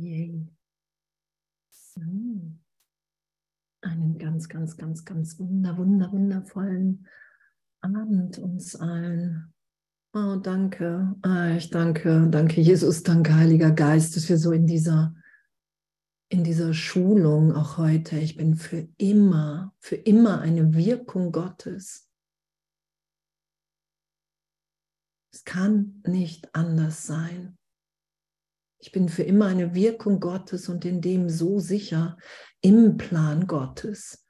Yay. So. Einen ganz, ganz, ganz, ganz wunder, wunder, wundervollen Abend uns allen. Oh, danke. Ah, ich danke, danke Jesus, danke Heiliger Geist, dass wir so in dieser, in dieser Schulung auch heute, ich bin für immer, für immer eine Wirkung Gottes. Es kann nicht anders sein. Ich bin für immer eine Wirkung Gottes und in dem so sicher im Plan Gottes.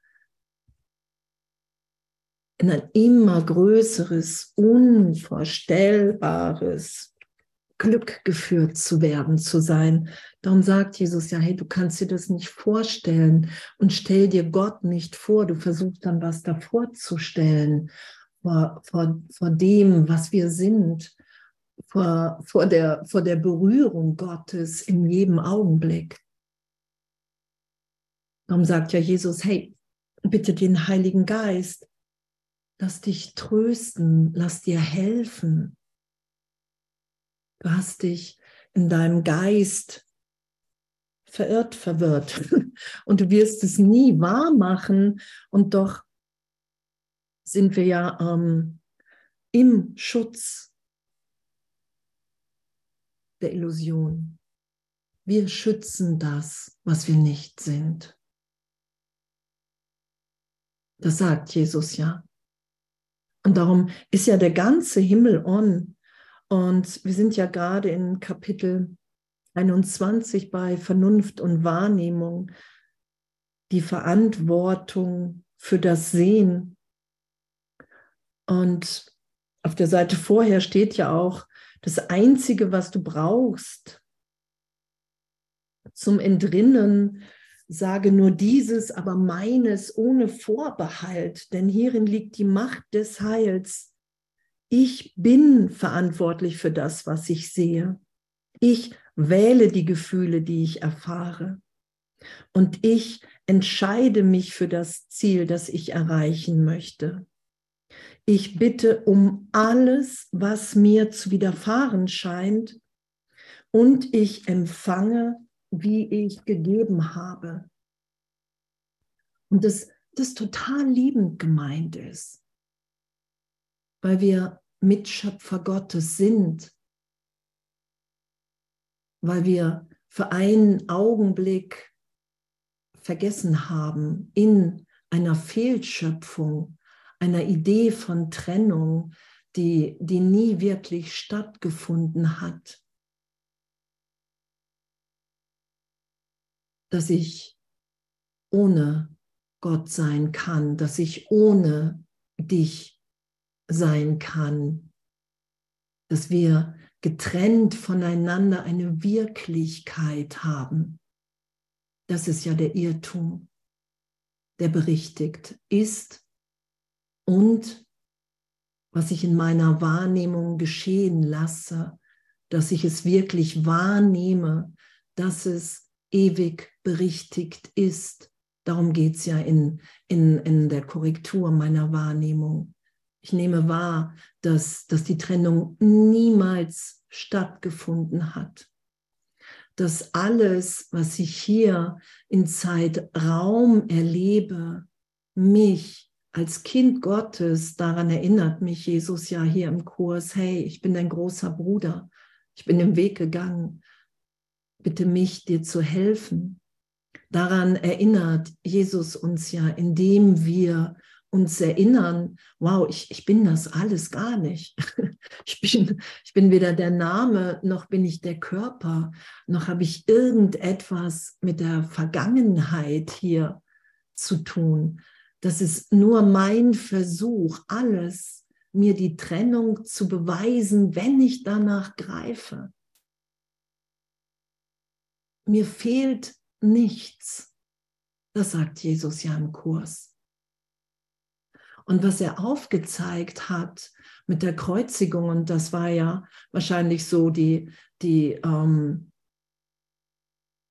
In ein immer größeres, unvorstellbares Glück geführt zu werden, zu sein. Darum sagt Jesus ja, hey, du kannst dir das nicht vorstellen und stell dir Gott nicht vor. Du versuchst dann was davor zu stellen, vor, vor, vor dem, was wir sind vor, vor, der, vor der Berührung Gottes in jedem Augenblick. Darum sagt ja Jesus, hey, bitte den Heiligen Geist, lass dich trösten, lass dir helfen. Du hast dich in deinem Geist verirrt, verwirrt und du wirst es nie wahr machen und doch sind wir ja ähm, im Schutz der Illusion. Wir schützen das, was wir nicht sind. Das sagt Jesus ja. Und darum ist ja der ganze Himmel on. Und wir sind ja gerade in Kapitel 21 bei Vernunft und Wahrnehmung, die Verantwortung für das Sehen. Und auf der Seite vorher steht ja auch, das Einzige, was du brauchst zum Entrinnen, sage nur dieses, aber meines ohne Vorbehalt, denn hierin liegt die Macht des Heils. Ich bin verantwortlich für das, was ich sehe. Ich wähle die Gefühle, die ich erfahre. Und ich entscheide mich für das Ziel, das ich erreichen möchte. Ich bitte um alles, was mir zu widerfahren scheint, und ich empfange, wie ich gegeben habe. Und das, das total liebend gemeint ist, weil wir Mitschöpfer Gottes sind, weil wir für einen Augenblick vergessen haben, in einer Fehlschöpfung einer Idee von Trennung, die, die nie wirklich stattgefunden hat. Dass ich ohne Gott sein kann, dass ich ohne dich sein kann, dass wir getrennt voneinander eine Wirklichkeit haben. Das ist ja der Irrtum, der berichtigt ist und was ich in meiner Wahrnehmung geschehen lasse, dass ich es wirklich wahrnehme, dass es ewig berichtigt ist. Darum geht es ja in, in, in der Korrektur meiner Wahrnehmung. Ich nehme wahr, dass, dass die Trennung niemals stattgefunden hat. Dass alles, was ich hier in Zeitraum erlebe, mich als Kind Gottes, daran erinnert mich Jesus ja hier im Kurs, hey, ich bin dein großer Bruder, ich bin den Weg gegangen, bitte mich, dir zu helfen. Daran erinnert Jesus uns ja, indem wir uns erinnern, wow, ich, ich bin das alles gar nicht. Ich bin, ich bin weder der Name, noch bin ich der Körper, noch habe ich irgendetwas mit der Vergangenheit hier zu tun, das ist nur mein Versuch, alles mir die Trennung zu beweisen, wenn ich danach greife. Mir fehlt nichts. Das sagt Jesus ja im Kurs. Und was er aufgezeigt hat mit der Kreuzigung, und das war ja wahrscheinlich so die, die, ähm,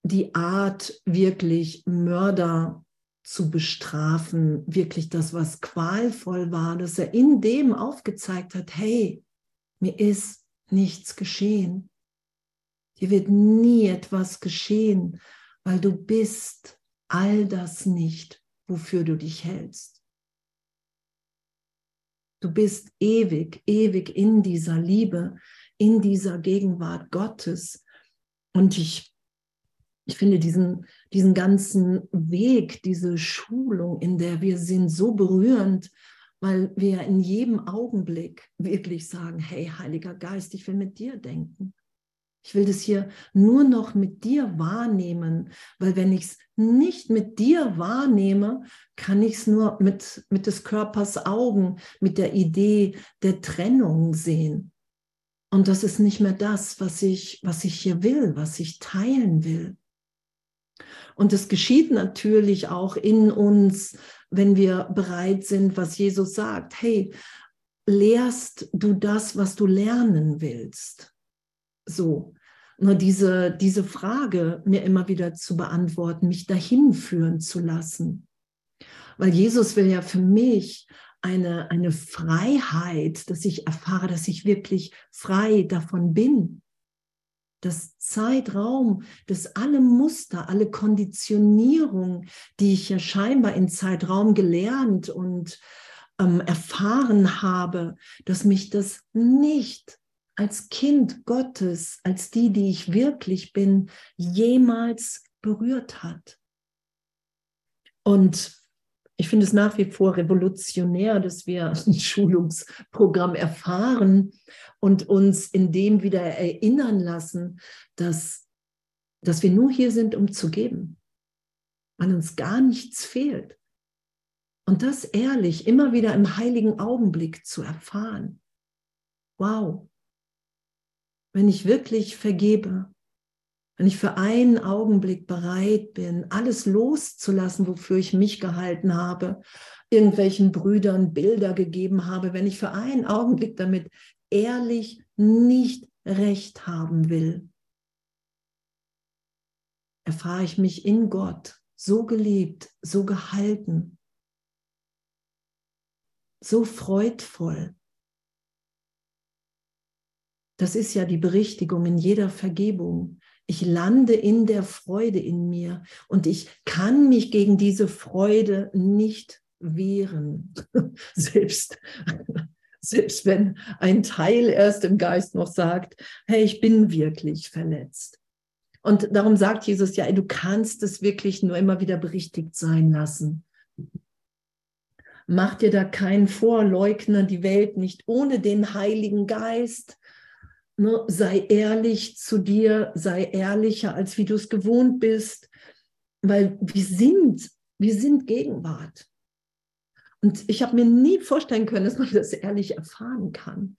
die Art, wirklich Mörder zu bestrafen, wirklich das, was qualvoll war, dass er in dem aufgezeigt hat, hey, mir ist nichts geschehen. Dir wird nie etwas geschehen, weil du bist all das nicht, wofür du dich hältst. Du bist ewig, ewig in dieser Liebe, in dieser Gegenwart Gottes. Und ich, ich finde diesen, diesen ganzen Weg, diese Schulung, in der wir sind, so berührend, weil wir in jedem Augenblick wirklich sagen, hey, Heiliger Geist, ich will mit dir denken. Ich will das hier nur noch mit dir wahrnehmen, weil wenn ich es nicht mit dir wahrnehme, kann ich es nur mit, mit des Körpers Augen, mit der Idee der Trennung sehen. Und das ist nicht mehr das, was ich, was ich hier will, was ich teilen will. Und es geschieht natürlich auch in uns, wenn wir bereit sind, was Jesus sagt. Hey, lehrst du das, was du lernen willst? So, nur diese, diese Frage mir immer wieder zu beantworten, mich dahin führen zu lassen. Weil Jesus will ja für mich eine, eine Freiheit, dass ich erfahre, dass ich wirklich frei davon bin. Das Zeitraum, dass alle Muster, alle Konditionierung, die ich ja scheinbar in Zeitraum gelernt und ähm, erfahren habe, dass mich das nicht als Kind Gottes, als die, die ich wirklich bin, jemals berührt hat. Und ich finde es nach wie vor revolutionär, dass wir ein Schulungsprogramm erfahren und uns in dem wieder erinnern lassen, dass, dass wir nur hier sind, um zu geben, weil uns gar nichts fehlt. Und das ehrlich immer wieder im heiligen Augenblick zu erfahren. Wow, wenn ich wirklich vergebe, wenn ich für einen Augenblick bereit bin, alles loszulassen, wofür ich mich gehalten habe, irgendwelchen Brüdern Bilder gegeben habe, wenn ich für einen Augenblick damit ehrlich nicht recht haben will, erfahre ich mich in Gott so geliebt, so gehalten, so freudvoll, das ist ja die Berichtigung in jeder Vergebung. Ich lande in der Freude in mir und ich kann mich gegen diese Freude nicht wehren. selbst, selbst wenn ein Teil erst im Geist noch sagt, hey, ich bin wirklich verletzt. Und darum sagt Jesus ja, du kannst es wirklich nur immer wieder berichtigt sein lassen. Mach dir da keinen vor, leugne die Welt nicht ohne den Heiligen Geist. Ne, sei ehrlich zu dir, sei ehrlicher, als wie du es gewohnt bist, weil wir sind, wir sind Gegenwart. Und ich habe mir nie vorstellen können, dass man das ehrlich erfahren kann.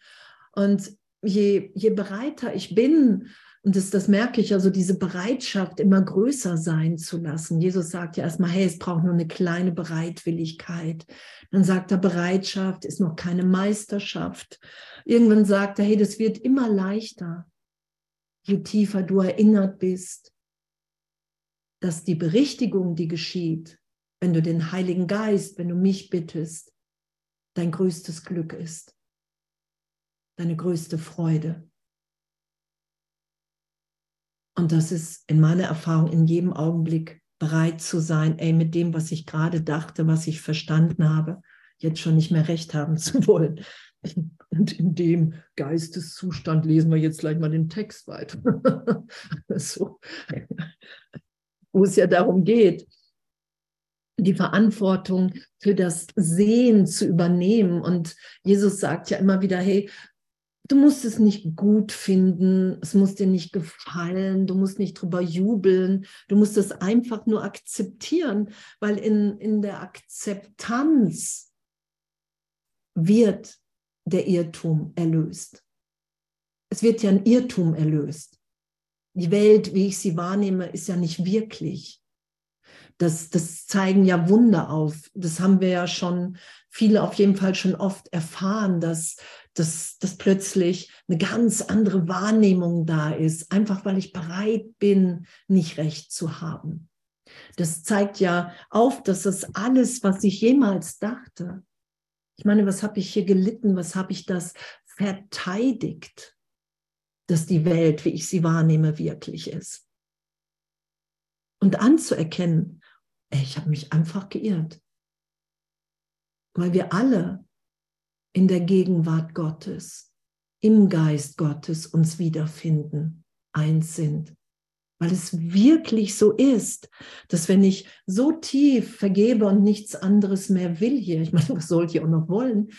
Und je, je bereiter ich bin, und das, das merke ich, also diese Bereitschaft immer größer sein zu lassen. Jesus sagt ja erstmal, hey, es braucht nur eine kleine Bereitwilligkeit. Dann sagt er, Bereitschaft ist noch keine Meisterschaft. Irgendwann sagt er, hey, das wird immer leichter, je tiefer du erinnert bist, dass die Berichtigung, die geschieht, wenn du den Heiligen Geist, wenn du mich bittest, dein größtes Glück ist, deine größte Freude. Und das ist in meiner Erfahrung in jedem Augenblick bereit zu sein, ey, mit dem, was ich gerade dachte, was ich verstanden habe, jetzt schon nicht mehr recht haben zu wollen. Und in dem Geisteszustand lesen wir jetzt gleich mal den Text weiter. so. Wo es ja darum geht, die Verantwortung für das Sehen zu übernehmen. Und Jesus sagt ja immer wieder, hey, Du musst es nicht gut finden, es muss dir nicht gefallen, du musst nicht drüber jubeln, du musst es einfach nur akzeptieren, weil in, in der Akzeptanz wird der Irrtum erlöst. Es wird ja ein Irrtum erlöst. Die Welt, wie ich sie wahrnehme, ist ja nicht wirklich. Das, das zeigen ja Wunder auf. Das haben wir ja schon, viele auf jeden Fall schon oft erfahren, dass dass, dass plötzlich eine ganz andere Wahrnehmung da ist, einfach weil ich bereit bin, nicht recht zu haben. Das zeigt ja auf, dass das alles, was ich jemals dachte, ich meine, was habe ich hier gelitten, was habe ich das verteidigt, dass die Welt, wie ich sie wahrnehme, wirklich ist. Und anzuerkennen, ich habe mich einfach geirrt. Weil wir alle in der Gegenwart Gottes, im Geist Gottes uns wiederfinden, eins sind. Weil es wirklich so ist, dass wenn ich so tief vergebe und nichts anderes mehr will hier, ich meine, was soll ich auch noch wollen,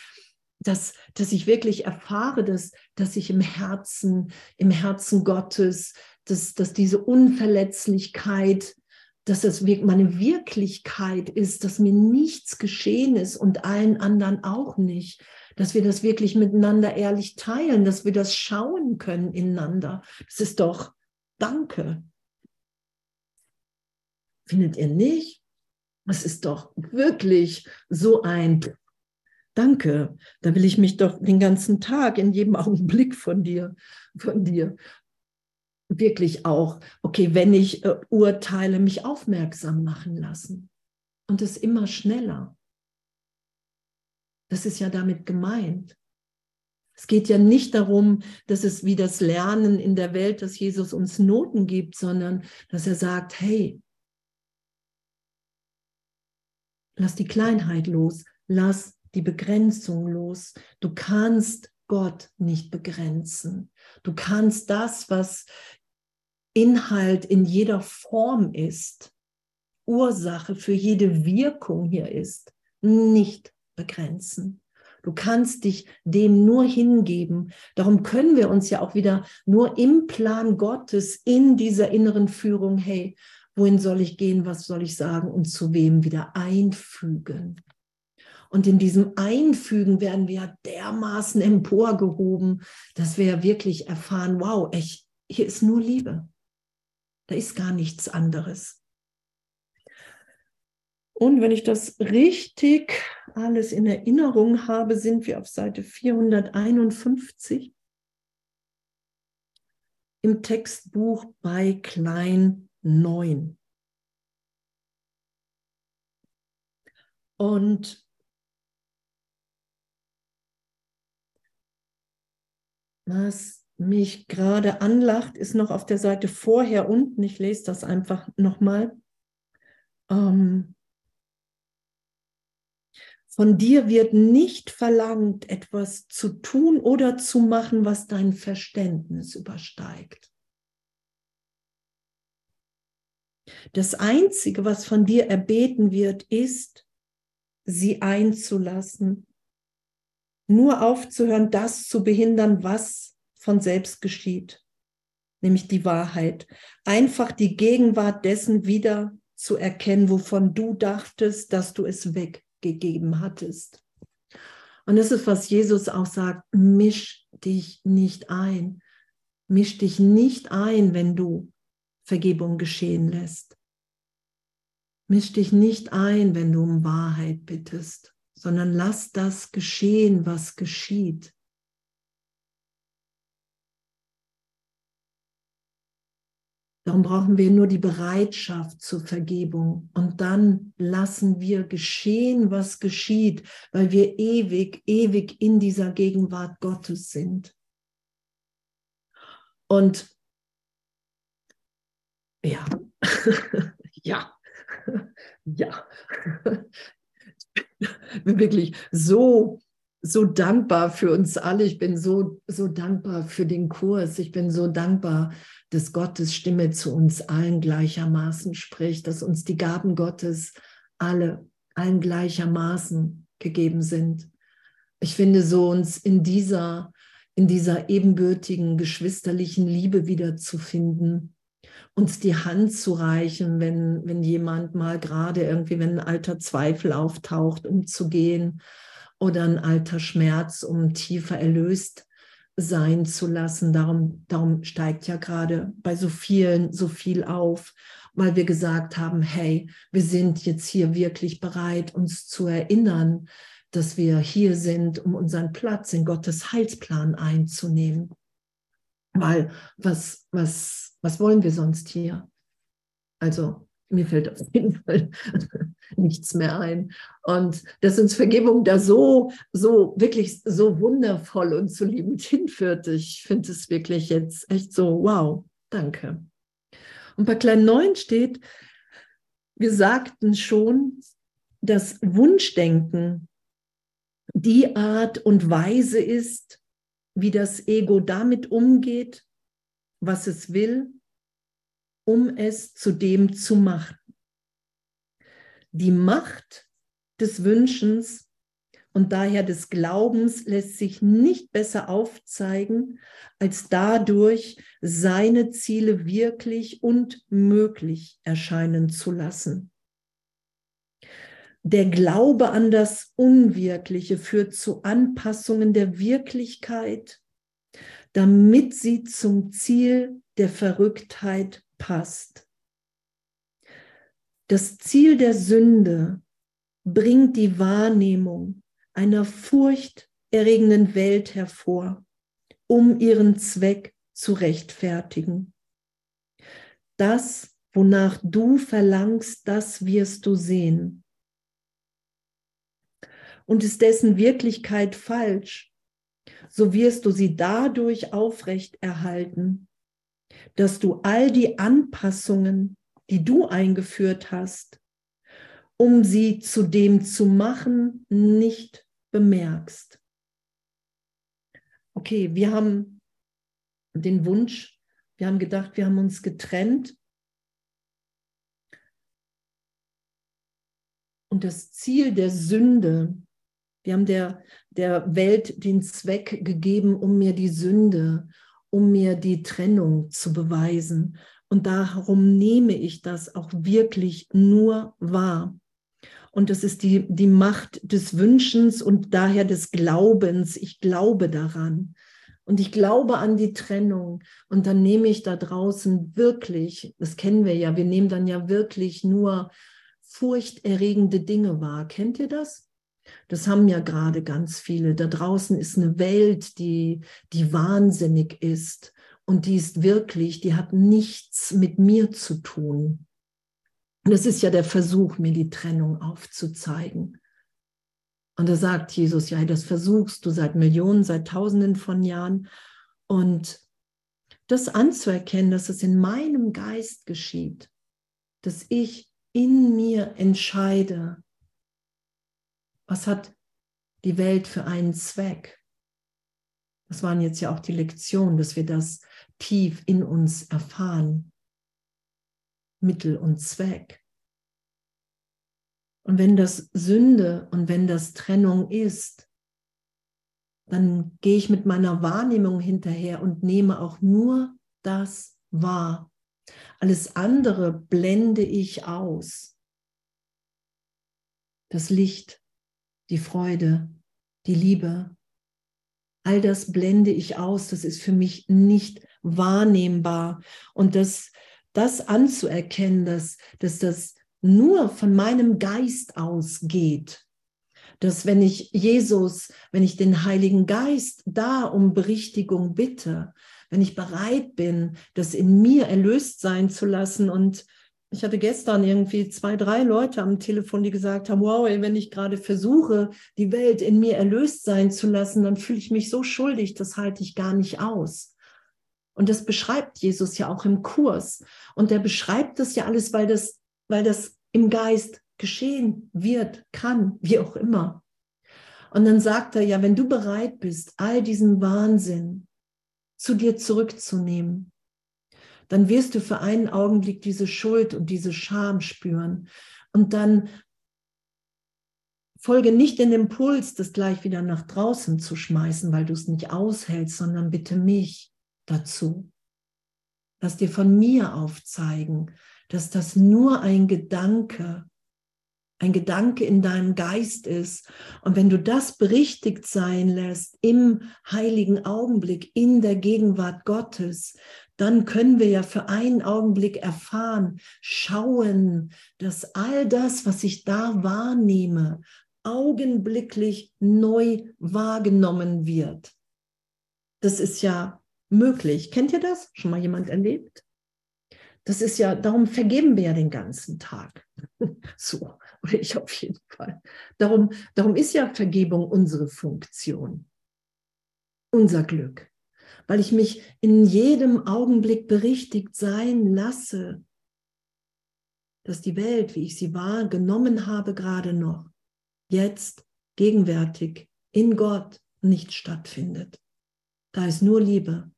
dass, dass ich wirklich erfahre, dass, dass ich im Herzen, im Herzen Gottes, dass, dass diese Unverletzlichkeit, dass das meine Wirklichkeit ist, dass mir nichts geschehen ist und allen anderen auch nicht, dass wir das wirklich miteinander ehrlich teilen, dass wir das schauen können ineinander. Das ist doch Danke. Findet ihr nicht? Es ist doch wirklich so ein Danke. Da will ich mich doch den ganzen Tag, in jedem Augenblick von dir, von dir wirklich auch, okay, wenn ich äh, urteile, mich aufmerksam machen lassen. Und es immer schneller. Das ist ja damit gemeint. Es geht ja nicht darum, dass es wie das Lernen in der Welt, dass Jesus uns Noten gibt, sondern dass er sagt, hey, lass die Kleinheit los, lass die Begrenzung los. Du kannst Gott nicht begrenzen. Du kannst das, was Inhalt in jeder Form ist, Ursache für jede Wirkung hier ist, nicht begrenzen. Du kannst dich dem nur hingeben. Darum können wir uns ja auch wieder nur im Plan Gottes in dieser inneren Führung, hey, wohin soll ich gehen, was soll ich sagen und zu wem wieder einfügen. Und in diesem Einfügen werden wir dermaßen emporgehoben, dass wir wirklich erfahren, wow, echt, hier ist nur Liebe. Da ist gar nichts anderes. Und wenn ich das richtig alles in Erinnerung habe, sind wir auf Seite 451 im Textbuch bei Klein 9. Und was mich gerade anlacht, ist noch auf der Seite vorher unten. Ich lese das einfach nochmal. Ähm, von dir wird nicht verlangt, etwas zu tun oder zu machen, was dein Verständnis übersteigt. Das Einzige, was von dir erbeten wird, ist, sie einzulassen, nur aufzuhören, das zu behindern, was von selbst geschieht, nämlich die Wahrheit. Einfach die Gegenwart dessen wieder zu erkennen, wovon du dachtest, dass du es weggegeben hattest. Und das ist, was Jesus auch sagt, misch dich nicht ein. Misch dich nicht ein, wenn du Vergebung geschehen lässt. Misch dich nicht ein, wenn du um Wahrheit bittest, sondern lass das geschehen, was geschieht. Darum brauchen wir nur die Bereitschaft zur Vergebung. Und dann lassen wir geschehen, was geschieht, weil wir ewig, ewig in dieser Gegenwart Gottes sind. Und ja, ja, ja. Ich bin wirklich so so dankbar für uns alle. Ich bin so, so dankbar für den Kurs. Ich bin so dankbar, dass Gottes Stimme zu uns allen gleichermaßen spricht, dass uns die Gaben Gottes alle, allen gleichermaßen gegeben sind. Ich finde so uns in dieser, in dieser ebenbürtigen, geschwisterlichen Liebe wiederzufinden, uns die Hand zu reichen, wenn, wenn jemand mal gerade irgendwie, wenn ein alter Zweifel auftaucht, um zu gehen oder ein alter Schmerz, um tiefer erlöst sein zu lassen. Darum, darum steigt ja gerade bei so vielen so viel auf, weil wir gesagt haben, hey, wir sind jetzt hier wirklich bereit, uns zu erinnern, dass wir hier sind, um unseren Platz in Gottes Heilsplan einzunehmen. Weil was, was, was wollen wir sonst hier? Also mir fällt auf jeden Fall nichts mehr ein. Und dass uns Vergebung da so, so wirklich so wundervoll und so liebend hinführt, ich finde es wirklich jetzt echt so, wow, danke. Und bei Klein 9 steht, wir sagten schon, dass Wunschdenken die Art und Weise ist, wie das Ego damit umgeht, was es will um es zu dem zu machen. Die Macht des Wünschens und daher des Glaubens lässt sich nicht besser aufzeigen, als dadurch seine Ziele wirklich und möglich erscheinen zu lassen. Der Glaube an das Unwirkliche führt zu Anpassungen der Wirklichkeit, damit sie zum Ziel der Verrücktheit passt. Das Ziel der Sünde bringt die Wahrnehmung einer furchterregenden Welt hervor, um ihren Zweck zu rechtfertigen. Das, wonach du verlangst, das wirst du sehen. Und ist dessen Wirklichkeit falsch, so wirst du sie dadurch aufrechterhalten, dass du all die Anpassungen, die du eingeführt hast, um sie zu dem zu machen, nicht bemerkst. Okay, wir haben den Wunsch, wir haben gedacht, wir haben uns getrennt. Und das Ziel der Sünde, wir haben der, der Welt den Zweck gegeben, um mir die Sünde um mir die Trennung zu beweisen. Und darum nehme ich das auch wirklich nur wahr. Und das ist die, die Macht des Wünschens und daher des Glaubens. Ich glaube daran. Und ich glaube an die Trennung. Und dann nehme ich da draußen wirklich, das kennen wir ja, wir nehmen dann ja wirklich nur furchterregende Dinge wahr. Kennt ihr das? Das haben ja gerade ganz viele. Da draußen ist eine Welt, die, die wahnsinnig ist. Und die ist wirklich, die hat nichts mit mir zu tun. Und es ist ja der Versuch, mir die Trennung aufzuzeigen. Und da sagt Jesus, ja, das versuchst du seit Millionen, seit Tausenden von Jahren. Und das anzuerkennen, dass es in meinem Geist geschieht, dass ich in mir entscheide, was hat die Welt für einen Zweck? Das waren jetzt ja auch die Lektionen, dass wir das tief in uns erfahren. Mittel und Zweck. Und wenn das Sünde und wenn das Trennung ist, dann gehe ich mit meiner Wahrnehmung hinterher und nehme auch nur das wahr. Alles andere blende ich aus. Das Licht, die Freude, die Liebe. All das blende ich aus, das ist für mich nicht wahrnehmbar. Und das, das anzuerkennen, dass, dass das nur von meinem Geist ausgeht, dass wenn ich Jesus, wenn ich den Heiligen Geist da um Berichtigung bitte, wenn ich bereit bin, das in mir erlöst sein zu lassen und ich hatte gestern irgendwie zwei, drei Leute am Telefon, die gesagt haben, wow, ey, wenn ich gerade versuche, die Welt in mir erlöst sein zu lassen, dann fühle ich mich so schuldig, das halte ich gar nicht aus. Und das beschreibt Jesus ja auch im Kurs. Und er beschreibt das ja alles, weil das, weil das im Geist geschehen wird, kann, wie auch immer. Und dann sagt er ja, wenn du bereit bist, all diesen Wahnsinn zu dir zurückzunehmen, dann wirst du für einen Augenblick diese Schuld und diese Scham spüren. Und dann folge nicht den Impuls, das gleich wieder nach draußen zu schmeißen, weil du es nicht aushältst, sondern bitte mich dazu. Lass dir von mir aufzeigen, dass das nur ein Gedanke ein Gedanke in deinem Geist ist. Und wenn du das berichtigt sein lässt im heiligen Augenblick, in der Gegenwart Gottes, dann können wir ja für einen Augenblick erfahren, schauen, dass all das, was ich da wahrnehme, augenblicklich neu wahrgenommen wird. Das ist ja möglich. Kennt ihr das? Schon mal jemand erlebt? das ist ja, darum vergeben wir ja den ganzen Tag. so, oder ich auf jeden Fall. Darum, darum ist ja Vergebung unsere Funktion, unser Glück, weil ich mich in jedem Augenblick berichtigt sein lasse, dass die Welt, wie ich sie wahrgenommen habe, gerade noch, jetzt, gegenwärtig, in Gott nicht stattfindet. Da ist nur Liebe,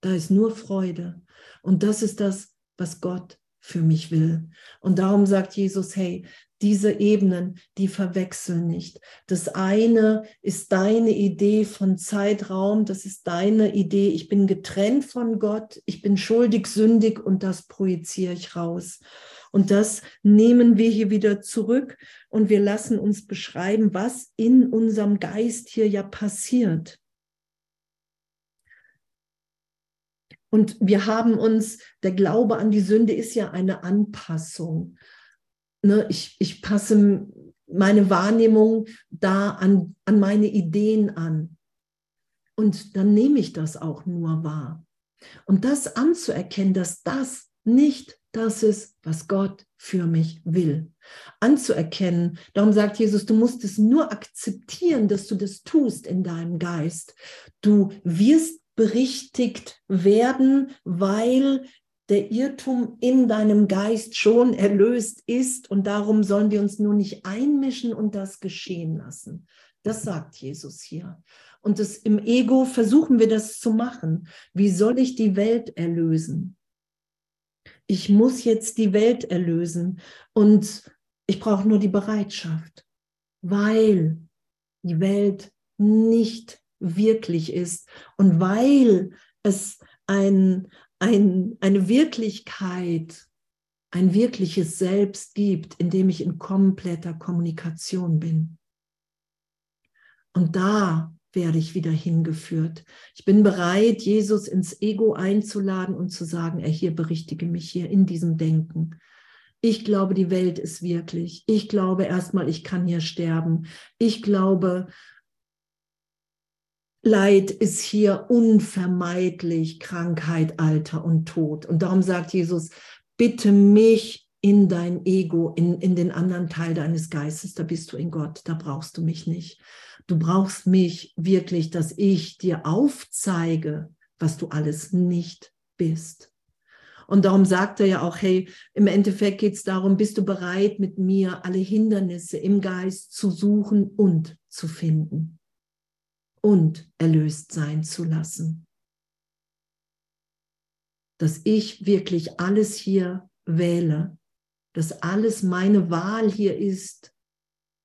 da ist nur Freude. Und das ist das, was Gott für mich will. Und darum sagt Jesus, hey, diese Ebenen, die verwechseln nicht. Das eine ist deine Idee von Zeitraum, das ist deine Idee, ich bin getrennt von Gott, ich bin schuldig, sündig und das projiziere ich raus. Und das nehmen wir hier wieder zurück und wir lassen uns beschreiben, was in unserem Geist hier ja passiert. Und wir haben uns, der Glaube an die Sünde ist ja eine Anpassung. Ne, ich, ich passe meine Wahrnehmung da an, an meine Ideen an. Und dann nehme ich das auch nur wahr. Und das anzuerkennen, dass das nicht das ist, was Gott für mich will. Anzuerkennen. Darum sagt Jesus, du musst es nur akzeptieren, dass du das tust in deinem Geist. Du wirst berichtigt werden, weil der Irrtum in deinem Geist schon erlöst ist und darum sollen wir uns nur nicht einmischen und das geschehen lassen. Das sagt Jesus hier. Und das, im Ego versuchen wir das zu machen. Wie soll ich die Welt erlösen? Ich muss jetzt die Welt erlösen und ich brauche nur die Bereitschaft, weil die Welt nicht wirklich ist und weil es ein, ein, eine Wirklichkeit, ein wirkliches Selbst gibt, in dem ich in kompletter Kommunikation bin. Und da werde ich wieder hingeführt. Ich bin bereit, Jesus ins Ego einzuladen und zu sagen, er hier berichtige mich hier in diesem Denken. Ich glaube, die Welt ist wirklich. Ich glaube erstmal, ich kann hier sterben. Ich glaube, Leid ist hier unvermeidlich, Krankheit, Alter und Tod. Und darum sagt Jesus, bitte mich in dein Ego, in, in den anderen Teil deines Geistes, da bist du in Gott, da brauchst du mich nicht. Du brauchst mich wirklich, dass ich dir aufzeige, was du alles nicht bist. Und darum sagt er ja auch, hey, im Endeffekt geht es darum, bist du bereit, mit mir alle Hindernisse im Geist zu suchen und zu finden und erlöst sein zu lassen. Dass ich wirklich alles hier wähle, dass alles meine Wahl hier ist,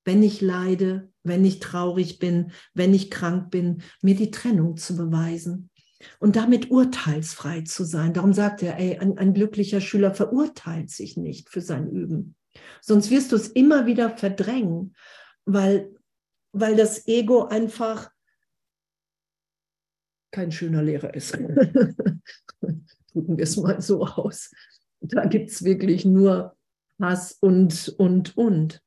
wenn ich leide, wenn ich traurig bin, wenn ich krank bin, mir die Trennung zu beweisen und damit urteilsfrei zu sein. Darum sagt er, ey, ein, ein glücklicher Schüler verurteilt sich nicht für sein Üben. Sonst wirst du es immer wieder verdrängen, weil, weil das Ego einfach kein schöner Lehrer ist. Drücken wir es mal so aus. Da gibt es wirklich nur Hass und, und, und.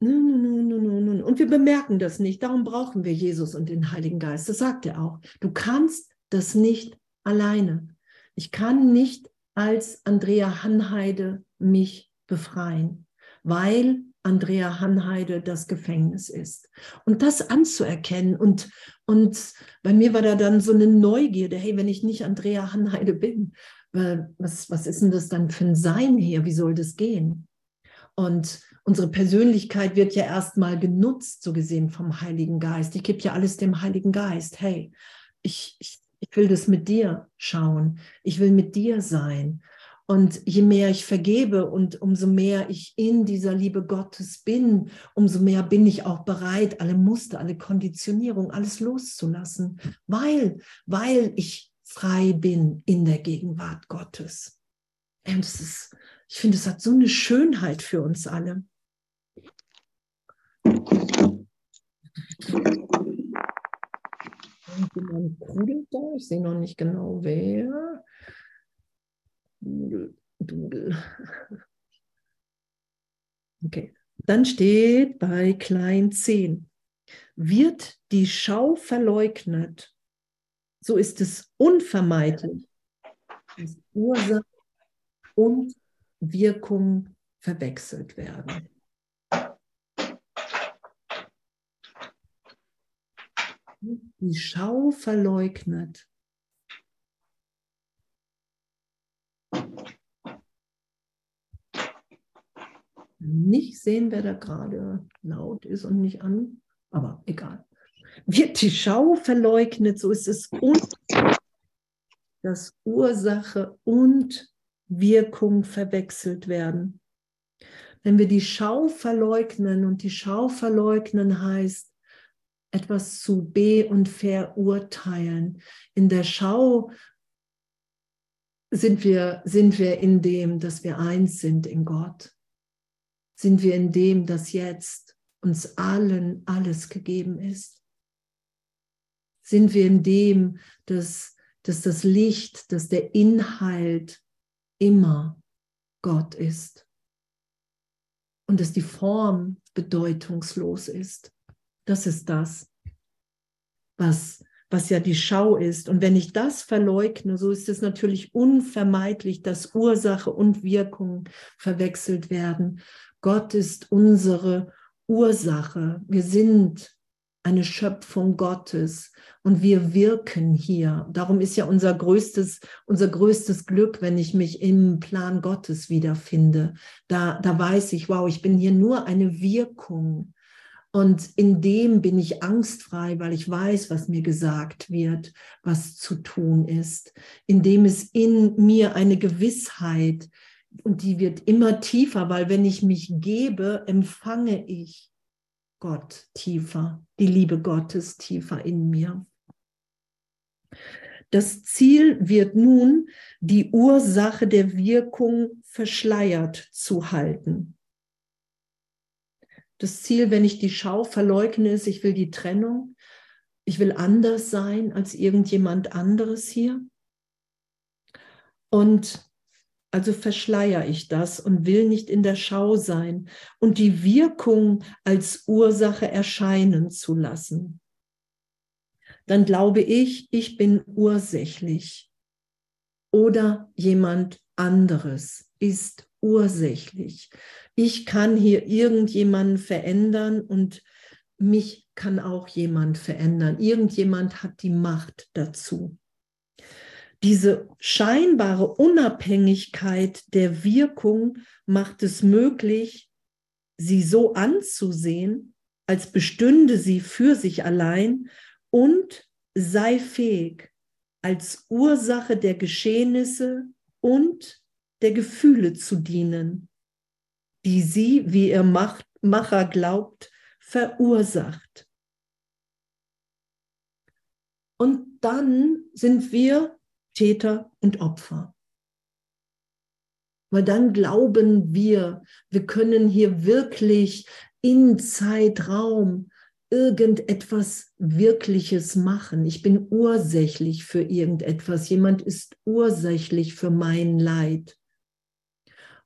Und wir bemerken das nicht. Darum brauchen wir Jesus und den Heiligen Geist. Das sagt er auch. Du kannst das nicht alleine. Ich kann nicht als Andrea Hanheide mich befreien, weil Andrea Hanheide das Gefängnis ist. Und das anzuerkennen und, und bei mir war da dann so eine Neugierde, hey, wenn ich nicht Andrea Hanheide bin, was, was ist denn das dann für ein Sein hier? Wie soll das gehen? Und unsere Persönlichkeit wird ja erstmal genutzt, so gesehen vom Heiligen Geist. Ich gebe ja alles dem Heiligen Geist. Hey, ich, ich, ich will das mit dir schauen. Ich will mit dir sein. Und je mehr ich vergebe und umso mehr ich in dieser Liebe Gottes bin, umso mehr bin ich auch bereit, alle Muster, alle Konditionierung, alles loszulassen, weil, weil ich frei bin in der Gegenwart Gottes. Und es ist, ich finde, es hat so eine Schönheit für uns alle. Ich sehe noch nicht genau wer. Dudel. Okay, dann steht bei klein 10, wird die Schau verleugnet, so ist es unvermeidlich, dass Ursache und Wirkung verwechselt werden. Die Schau verleugnet. Nicht sehen, wer da gerade laut ist und nicht an, aber egal. Wird die Schau verleugnet, so ist es dass Ursache und Wirkung verwechselt werden. Wenn wir die Schau verleugnen und die Schau verleugnen heißt, etwas zu be- und verurteilen. In der Schau sind wir, sind wir in dem, dass wir eins sind in Gott. Sind wir in dem, dass jetzt uns allen alles gegeben ist. Sind wir in dem, dass, dass das Licht, dass der Inhalt immer Gott ist und dass die Form bedeutungslos ist. Das ist das, was, was ja die Schau ist. Und wenn ich das verleugne, so ist es natürlich unvermeidlich, dass Ursache und Wirkung verwechselt werden. Gott ist unsere Ursache. Wir sind eine Schöpfung Gottes und wir wirken hier. Darum ist ja unser größtes, unser größtes Glück, wenn ich mich im Plan Gottes wiederfinde. Da, da weiß ich, wow, ich bin hier nur eine Wirkung. Und in dem bin ich angstfrei, weil ich weiß, was mir gesagt wird, was zu tun ist. In dem ist in mir eine Gewissheit und die wird immer tiefer, weil wenn ich mich gebe, empfange ich Gott tiefer, die Liebe Gottes tiefer in mir. Das Ziel wird nun, die Ursache der Wirkung verschleiert zu halten. Das Ziel, wenn ich die Schau verleugne, ist, ich will die Trennung. Ich will anders sein als irgendjemand anderes hier. Und also verschleiere ich das und will nicht in der Schau sein und die Wirkung als Ursache erscheinen zu lassen. Dann glaube ich, ich bin ursächlich oder jemand anderes ist ursächlich. Ich kann hier irgendjemanden verändern und mich kann auch jemand verändern. Irgendjemand hat die Macht dazu. Diese scheinbare Unabhängigkeit der Wirkung macht es möglich, sie so anzusehen, als bestünde sie für sich allein und sei fähig, als Ursache der Geschehnisse und der Gefühle zu dienen, die sie, wie ihr Macher glaubt, verursacht. Und dann sind wir Täter und Opfer. Weil dann glauben wir, wir können hier wirklich in Zeitraum irgendetwas Wirkliches machen. Ich bin ursächlich für irgendetwas. Jemand ist ursächlich für mein Leid.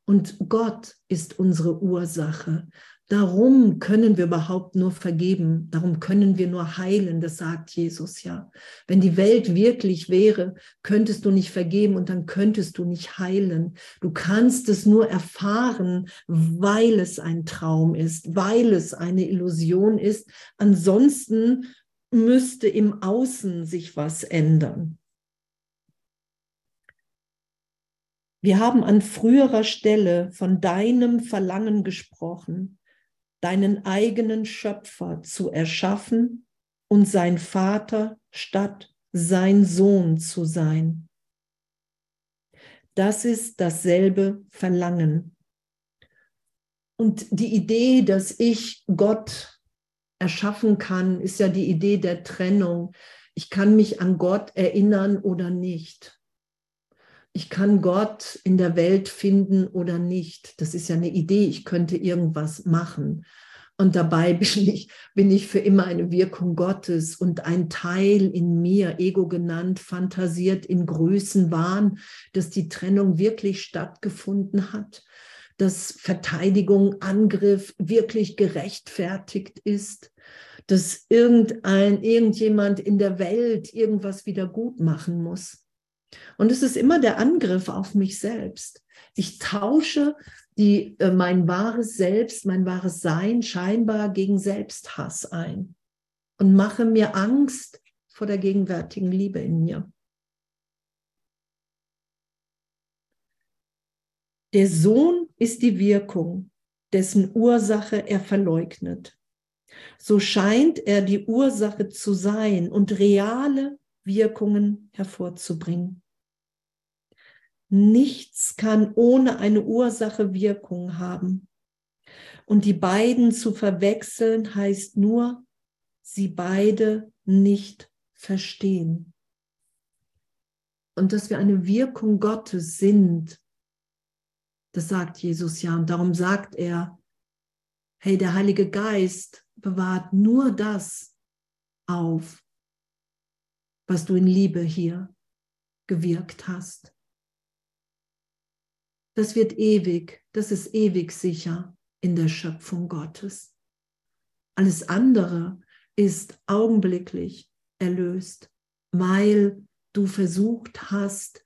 Und Gott ist unsere Ursache. Darum können wir überhaupt nur vergeben, darum können wir nur heilen, das sagt Jesus ja. Wenn die Welt wirklich wäre, könntest du nicht vergeben und dann könntest du nicht heilen. Du kannst es nur erfahren, weil es ein Traum ist, weil es eine Illusion ist. Ansonsten müsste im Außen sich was ändern. Wir haben an früherer Stelle von deinem Verlangen gesprochen deinen eigenen Schöpfer zu erschaffen und sein Vater statt sein Sohn zu sein. Das ist dasselbe Verlangen. Und die Idee, dass ich Gott erschaffen kann, ist ja die Idee der Trennung. Ich kann mich an Gott erinnern oder nicht. Ich kann Gott in der Welt finden oder nicht. Das ist ja eine Idee, ich könnte irgendwas machen. Und dabei bin ich, bin ich für immer eine Wirkung Gottes und ein Teil in mir, Ego genannt, fantasiert in Größenwahn, dass die Trennung wirklich stattgefunden hat, dass Verteidigung, Angriff wirklich gerechtfertigt ist, dass irgendein, irgendjemand in der Welt irgendwas wieder gut machen muss. Und es ist immer der Angriff auf mich selbst. Ich tausche die, äh, mein wahres Selbst, mein wahres Sein scheinbar gegen Selbsthass ein und mache mir Angst vor der gegenwärtigen Liebe in mir. Der Sohn ist die Wirkung, dessen Ursache er verleugnet. So scheint er die Ursache zu sein und reale Wirkungen hervorzubringen. Nichts kann ohne eine Ursache Wirkung haben. Und die beiden zu verwechseln heißt nur, sie beide nicht verstehen. Und dass wir eine Wirkung Gottes sind, das sagt Jesus ja. Und darum sagt er, hey, der Heilige Geist bewahrt nur das auf, was du in Liebe hier gewirkt hast. Das wird ewig, das ist ewig sicher in der Schöpfung Gottes. Alles andere ist augenblicklich erlöst, weil du versucht hast,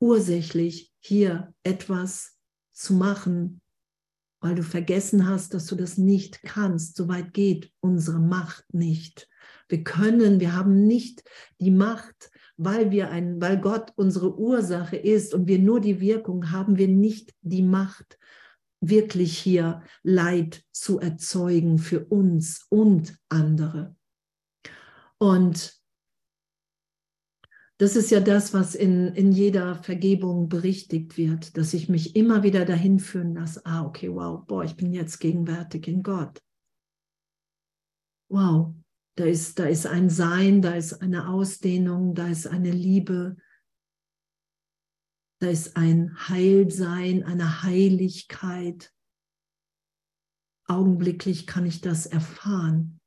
ursächlich hier etwas zu machen, weil du vergessen hast, dass du das nicht kannst. So weit geht unsere Macht nicht. Wir können, wir haben nicht die Macht, weil wir ein, weil Gott unsere Ursache ist und wir nur die Wirkung haben, wir nicht die Macht, wirklich hier Leid zu erzeugen für uns und andere. Und das ist ja das, was in, in jeder Vergebung berichtigt wird, dass ich mich immer wieder dahin führen lasse, ah, okay, wow, boah, ich bin jetzt gegenwärtig in Gott. Wow, da ist, da ist ein Sein, da ist eine Ausdehnung, da ist eine Liebe, da ist ein Heilsein, eine Heiligkeit. Augenblicklich kann ich das erfahren,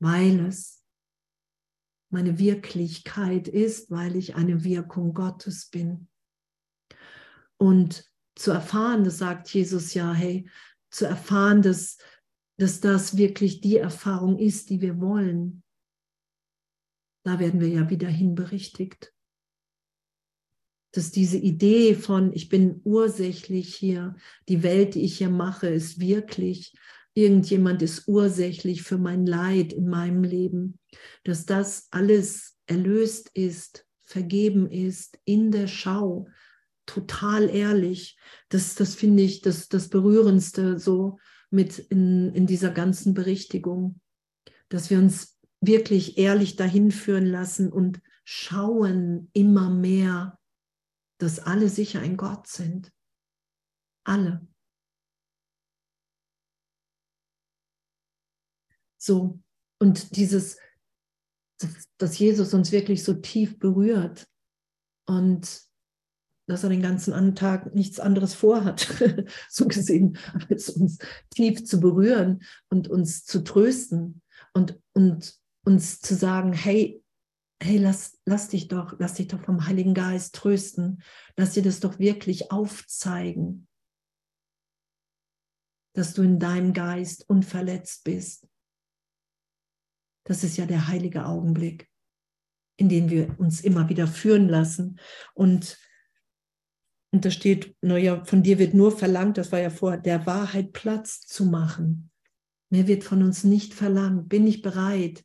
weil es meine Wirklichkeit ist, weil ich eine Wirkung Gottes bin. Und zu erfahren, das sagt Jesus ja, hey, zu erfahren, dass, dass das wirklich die Erfahrung ist, die wir wollen, da werden wir ja wieder hinberichtigt. Dass diese Idee von, ich bin ursächlich hier, die Welt, die ich hier mache, ist wirklich irgendjemand ist ursächlich für mein Leid in meinem Leben, dass das alles erlöst ist, vergeben ist, in der Schau, total ehrlich. Das, das finde ich das, das Berührendste so mit in, in dieser ganzen Berichtigung, dass wir uns wirklich ehrlich dahin führen lassen und schauen immer mehr, dass alle sicher ein Gott sind. Alle. So, und dieses, dass Jesus uns wirklich so tief berührt und dass er den ganzen Tag nichts anderes vorhat, so gesehen, als uns tief zu berühren und uns zu trösten und, und uns zu sagen, hey, hey, lass, lass dich doch, lass dich doch vom Heiligen Geist trösten, lass dir das doch wirklich aufzeigen, dass du in deinem Geist unverletzt bist das ist ja der heilige Augenblick, in den wir uns immer wieder führen lassen. Und, und da steht, naja, von dir wird nur verlangt, das war ja vor, der Wahrheit Platz zu machen. Mehr wird von uns nicht verlangt. Bin ich bereit,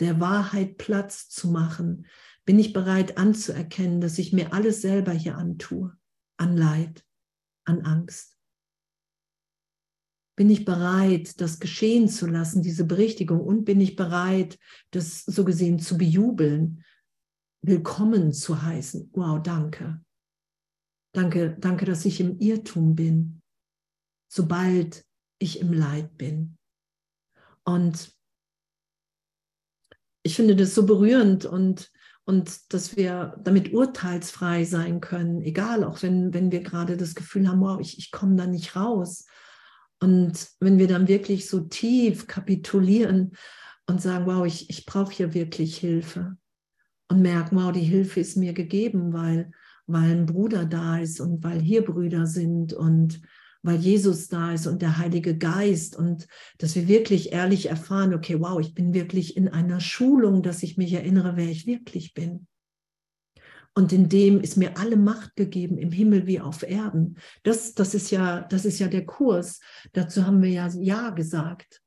der Wahrheit Platz zu machen? Bin ich bereit anzuerkennen, dass ich mir alles selber hier antue? An Leid, an Angst. Bin ich bereit, das geschehen zu lassen, diese Berichtigung? Und bin ich bereit, das so gesehen zu bejubeln, willkommen zu heißen? Wow, danke. Danke, danke, dass ich im Irrtum bin, sobald ich im Leid bin. Und ich finde das so berührend und, und dass wir damit urteilsfrei sein können, egal, auch wenn, wenn wir gerade das Gefühl haben, wow, ich, ich komme da nicht raus. Und wenn wir dann wirklich so tief kapitulieren und sagen, wow, ich, ich brauche hier wirklich Hilfe und merken, wow, die Hilfe ist mir gegeben, weil, weil ein Bruder da ist und weil hier Brüder sind und weil Jesus da ist und der Heilige Geist und dass wir wirklich ehrlich erfahren, okay, wow, ich bin wirklich in einer Schulung, dass ich mich erinnere, wer ich wirklich bin. Und in dem ist mir alle Macht gegeben, im Himmel wie auf Erden. Das, das, ist, ja, das ist ja der Kurs. Dazu haben wir ja Ja gesagt.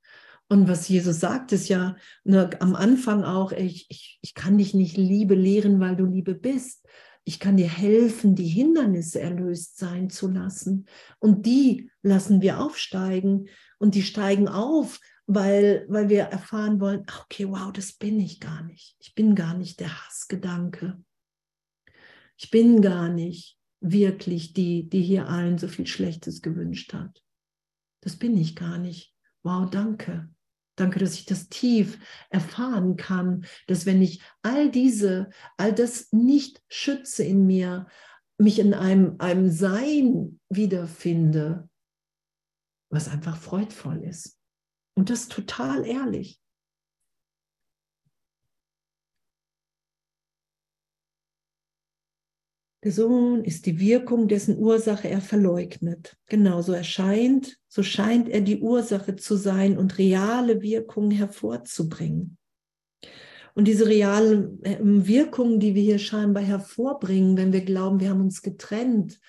Und was Jesus sagt, ist ja ne, am Anfang auch, ich, ich, ich kann dich nicht Liebe lehren, weil du Liebe bist. Ich kann dir helfen, die Hindernisse erlöst sein zu lassen. Und die lassen wir aufsteigen. Und die steigen auf, weil, weil wir erfahren wollen, okay, wow, das bin ich gar nicht. Ich bin gar nicht der Hassgedanke. Ich bin gar nicht wirklich die, die hier allen so viel Schlechtes gewünscht hat. Das bin ich gar nicht. Wow, danke. Danke, dass ich das tief erfahren kann, dass wenn ich all diese, all das nicht schütze in mir, mich in einem, einem Sein wiederfinde, was einfach freudvoll ist. Und das total ehrlich. Der Sohn ist die Wirkung, dessen Ursache er verleugnet. Genauso erscheint, so scheint er die Ursache zu sein und reale Wirkungen hervorzubringen. Und diese realen ähm, Wirkungen, die wir hier scheinbar hervorbringen, wenn wir glauben, wir haben uns getrennt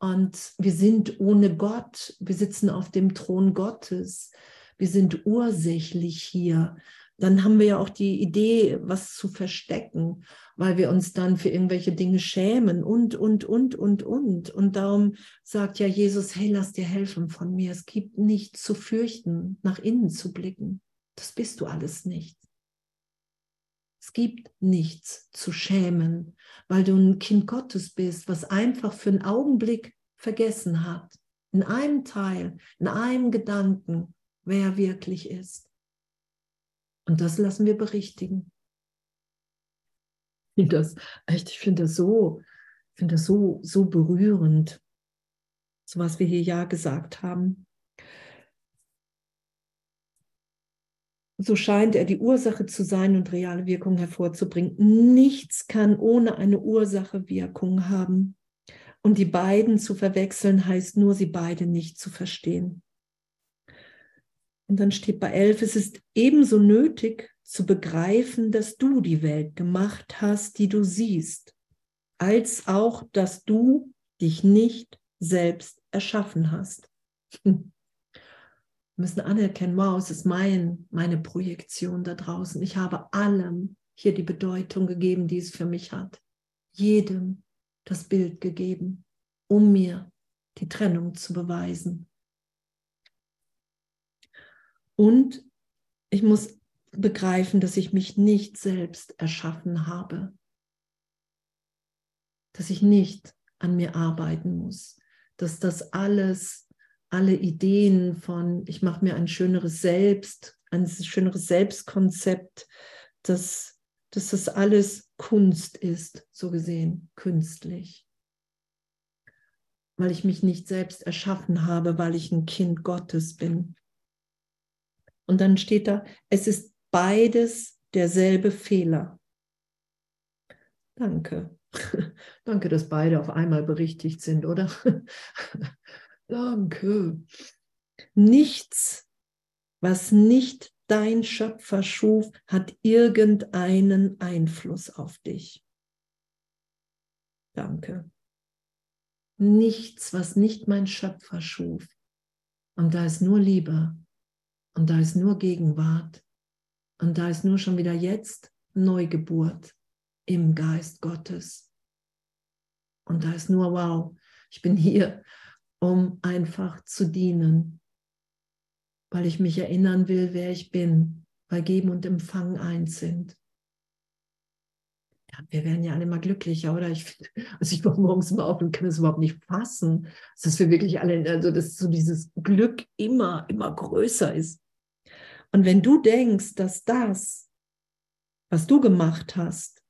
und wir sind ohne Gott, wir sitzen auf dem Thron Gottes, wir sind ursächlich hier, dann haben wir ja auch die Idee, was zu verstecken, weil wir uns dann für irgendwelche Dinge schämen und, und, und, und, und. Und darum sagt ja Jesus, hey, lass dir helfen von mir. Es gibt nichts zu fürchten, nach innen zu blicken. Das bist du alles nicht. Es gibt nichts zu schämen, weil du ein Kind Gottes bist, was einfach für einen Augenblick vergessen hat, in einem Teil, in einem Gedanken, wer er wirklich ist. Und das lassen wir berichtigen. Ich finde das, echt, ich finde das so, finde das so, so berührend, so was wir hier ja gesagt haben. So scheint er die Ursache zu sein und reale Wirkung hervorzubringen. Nichts kann ohne eine Ursache Wirkung haben. Und die beiden zu verwechseln heißt nur, sie beide nicht zu verstehen. Und dann steht bei 11, es ist ebenso nötig zu begreifen, dass du die Welt gemacht hast, die du siehst, als auch, dass du dich nicht selbst erschaffen hast. Wir müssen anerkennen, wow, es ist mein, meine Projektion da draußen. Ich habe allem hier die Bedeutung gegeben, die es für mich hat. Jedem das Bild gegeben, um mir die Trennung zu beweisen. Und ich muss begreifen, dass ich mich nicht selbst erschaffen habe. Dass ich nicht an mir arbeiten muss. Dass das alles, alle Ideen von, ich mache mir ein schöneres Selbst, ein schöneres Selbstkonzept, dass, dass das alles Kunst ist, so gesehen, künstlich. Weil ich mich nicht selbst erschaffen habe, weil ich ein Kind Gottes bin. Und dann steht da, es ist beides derselbe Fehler. Danke. Danke, dass beide auf einmal berichtigt sind, oder? Danke. Nichts, was nicht dein Schöpfer schuf, hat irgendeinen Einfluss auf dich. Danke. Nichts, was nicht mein Schöpfer schuf. Und da ist nur Liebe, und da ist nur Gegenwart. Und da ist nur schon wieder jetzt Neugeburt im Geist Gottes. Und da ist nur, wow, ich bin hier, um einfach zu dienen, weil ich mich erinnern will, wer ich bin, weil Geben und Empfangen eins sind. Ja, wir werden ja alle mal glücklicher, oder? Ich, also ich wache morgens mal auf und kann es überhaupt nicht fassen, dass wir wirklich alle, also dass so dieses Glück immer, immer größer ist. Und wenn du denkst, dass das, was du gemacht hast,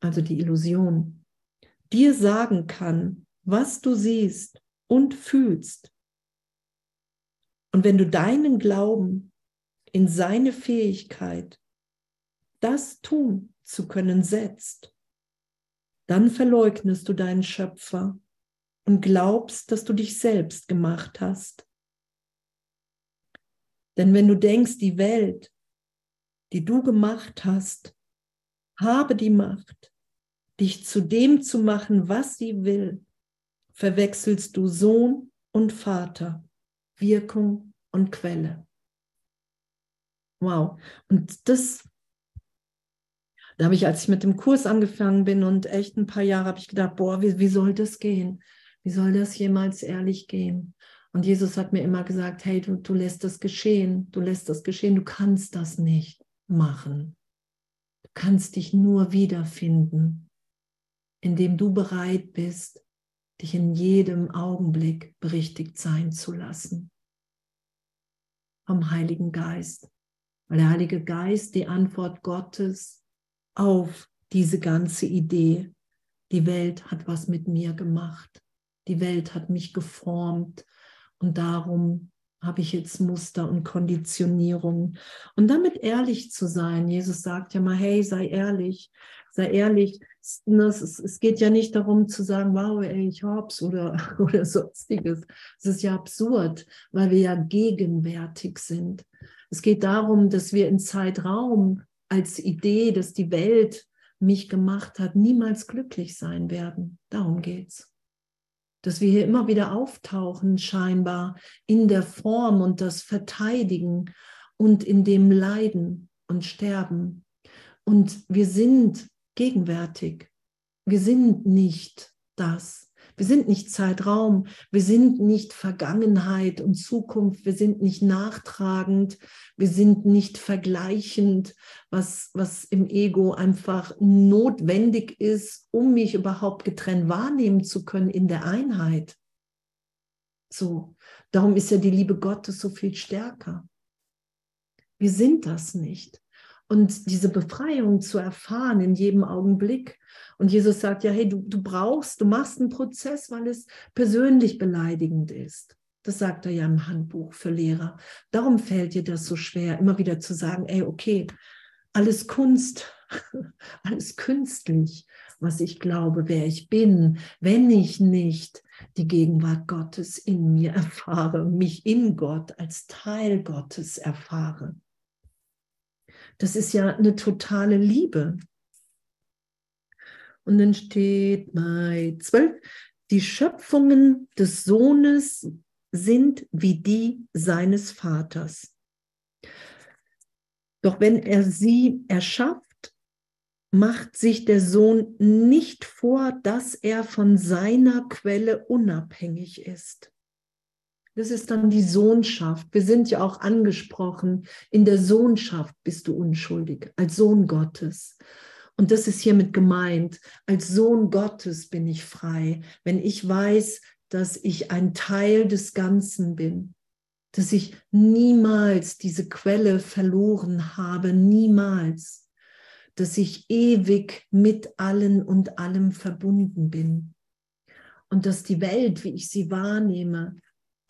also die Illusion, dir sagen kann, was du siehst und fühlst, und wenn du deinen Glauben in seine Fähigkeit, das tun zu können, setzt, dann verleugnest du deinen Schöpfer und glaubst, dass du dich selbst gemacht hast. Denn wenn du denkst, die Welt, die du gemacht hast, habe die Macht, dich zu dem zu machen, was sie will, verwechselst du Sohn und Vater, Wirkung und Quelle. Wow. Und das, da habe ich, als ich mit dem Kurs angefangen bin und echt ein paar Jahre, habe ich gedacht, boah, wie, wie soll das gehen? Wie soll das jemals ehrlich gehen? Und Jesus hat mir immer gesagt, hey, du, du lässt das geschehen, du lässt das geschehen, du kannst das nicht machen. Du kannst dich nur wiederfinden, indem du bereit bist, dich in jedem Augenblick berichtigt sein zu lassen. Vom Heiligen Geist. Weil der Heilige Geist die Antwort Gottes auf diese ganze Idee, die Welt hat was mit mir gemacht. Die Welt hat mich geformt und darum habe ich jetzt Muster und Konditionierung. Und damit ehrlich zu sein, Jesus sagt ja mal, hey, sei ehrlich, sei ehrlich. Es, es geht ja nicht darum zu sagen, wow, ey, ich hab's oder, oder sonstiges. Es ist ja absurd, weil wir ja gegenwärtig sind. Es geht darum, dass wir in Zeitraum als Idee, dass die Welt mich gemacht hat, niemals glücklich sein werden. Darum geht's dass wir hier immer wieder auftauchen, scheinbar in der Form und das Verteidigen und in dem Leiden und Sterben. Und wir sind gegenwärtig. Wir sind nicht das. Wir sind nicht Zeitraum, wir sind nicht Vergangenheit und Zukunft, wir sind nicht nachtragend, wir sind nicht vergleichend, was, was im Ego einfach notwendig ist, um mich überhaupt getrennt wahrnehmen zu können in der Einheit. So, darum ist ja die Liebe Gottes so viel stärker. Wir sind das nicht und diese Befreiung zu erfahren in jedem Augenblick. Und Jesus sagt ja, hey, du, du brauchst, du machst einen Prozess, weil es persönlich beleidigend ist. Das sagt er ja im Handbuch für Lehrer. Darum fällt dir das so schwer, immer wieder zu sagen, ey, okay, alles Kunst, alles künstlich, was ich glaube, wer ich bin, wenn ich nicht die Gegenwart Gottes in mir erfahre, mich in Gott als Teil Gottes erfahre. Das ist ja eine totale Liebe. Und dann steht bei 12, die Schöpfungen des Sohnes sind wie die seines Vaters. Doch wenn er sie erschafft, macht sich der Sohn nicht vor, dass er von seiner Quelle unabhängig ist. Das ist dann die Sohnschaft. Wir sind ja auch angesprochen. In der Sohnschaft bist du unschuldig, als Sohn Gottes. Und das ist hiermit gemeint. Als Sohn Gottes bin ich frei, wenn ich weiß, dass ich ein Teil des Ganzen bin, dass ich niemals diese Quelle verloren habe, niemals, dass ich ewig mit allen und allem verbunden bin und dass die Welt, wie ich sie wahrnehme,